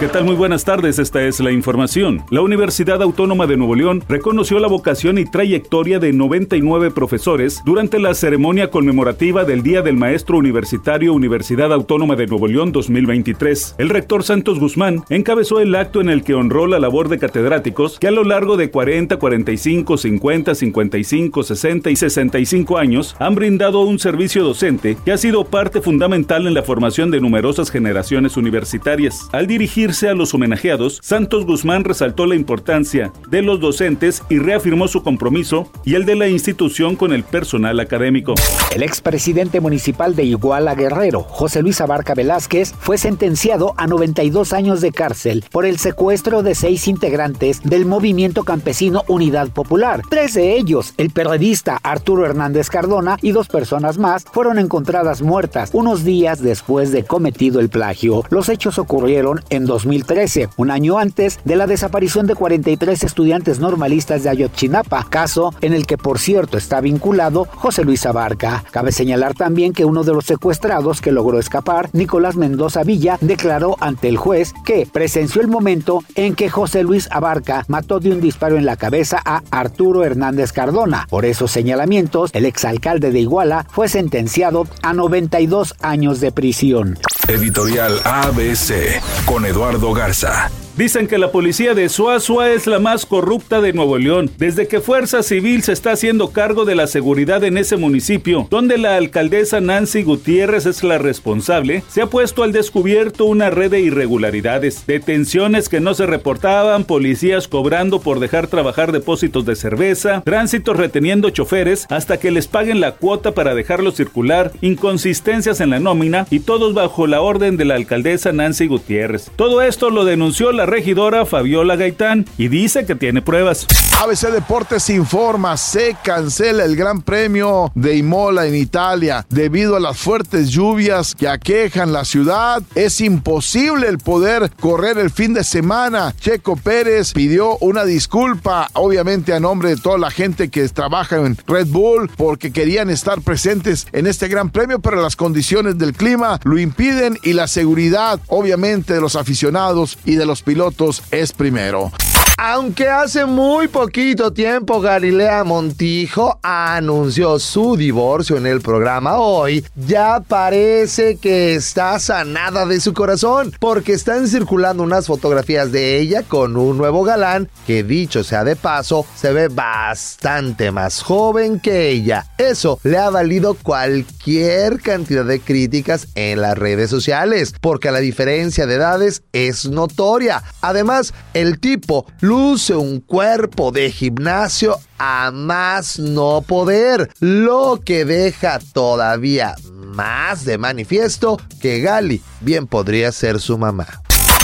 ¿Qué tal? Muy buenas tardes, esta es la información. La Universidad Autónoma de Nuevo León reconoció la vocación y trayectoria de 99 profesores durante la ceremonia conmemorativa del Día del Maestro Universitario Universidad Autónoma de Nuevo León 2023. El rector Santos Guzmán encabezó el acto en el que honró la labor de catedráticos que a lo largo de 40, 45, 50, 55, 60 y 65 años han brindado un servicio docente que ha sido parte fundamental en la formación de numerosas generaciones universitarias. Al dirigir a los homenajeados, Santos Guzmán resaltó la importancia de los docentes y reafirmó su compromiso y el de la institución con el personal académico. El expresidente municipal de Iguala Guerrero, José Luis Abarca Velázquez, fue sentenciado a 92 años de cárcel por el secuestro de seis integrantes del movimiento campesino Unidad Popular. Tres de ellos, el periodista Arturo Hernández Cardona y dos personas más, fueron encontradas muertas unos días después de cometido el plagio. Los hechos ocurrieron en 2013, un año antes de la desaparición de 43 estudiantes normalistas de Ayotzinapa, caso en el que por cierto está vinculado José Luis Abarca. Cabe señalar también que uno de los secuestrados que logró escapar, Nicolás Mendoza Villa, declaró ante el juez que presenció el momento en que José Luis Abarca mató de un disparo en la cabeza a Arturo Hernández Cardona. Por esos señalamientos, el exalcalde de Iguala fue sentenciado a 92 años de prisión. Editorial ABC con Eduardo Garza. Dicen que la policía de Suazua es la más corrupta de Nuevo León, desde que Fuerza Civil se está haciendo cargo de la seguridad en ese municipio, donde la alcaldesa Nancy Gutiérrez es la responsable, se ha puesto al descubierto una red de irregularidades, detenciones que no se reportaban, policías cobrando por dejar trabajar depósitos de cerveza, tránsitos reteniendo choferes hasta que les paguen la cuota para dejarlos circular, inconsistencias en la nómina y todos bajo la orden de la alcaldesa Nancy Gutiérrez. Todo esto lo denunció la regidora Fabiola Gaitán y dice que tiene pruebas. ABC Deportes informa, se cancela el Gran Premio de Imola en Italia debido a las fuertes lluvias que aquejan la ciudad. Es imposible el poder correr el fin de semana. Checo Pérez pidió una disculpa, obviamente a nombre de toda la gente que trabaja en Red Bull, porque querían estar presentes en este Gran Premio, pero las condiciones del clima lo impiden y la seguridad, obviamente, de los aficionados y de los pilotos es primero. Aunque hace muy poquito tiempo Galilea Montijo anunció su divorcio en el programa hoy, ya parece que está sanada de su corazón, porque están circulando unas fotografías de ella con un nuevo galán que dicho sea de paso, se ve bastante más joven que ella. Eso le ha valido cualquier cantidad de críticas en las redes sociales, porque la diferencia de edades es notoria. Además, el tipo luce un cuerpo de gimnasio a más no poder, lo que deja todavía más de manifiesto que Gali bien podría ser su mamá.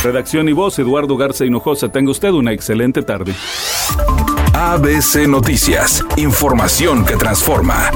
Redacción y voz, Eduardo Garza Hinojosa. Tenga usted una excelente tarde. ABC Noticias, información que transforma.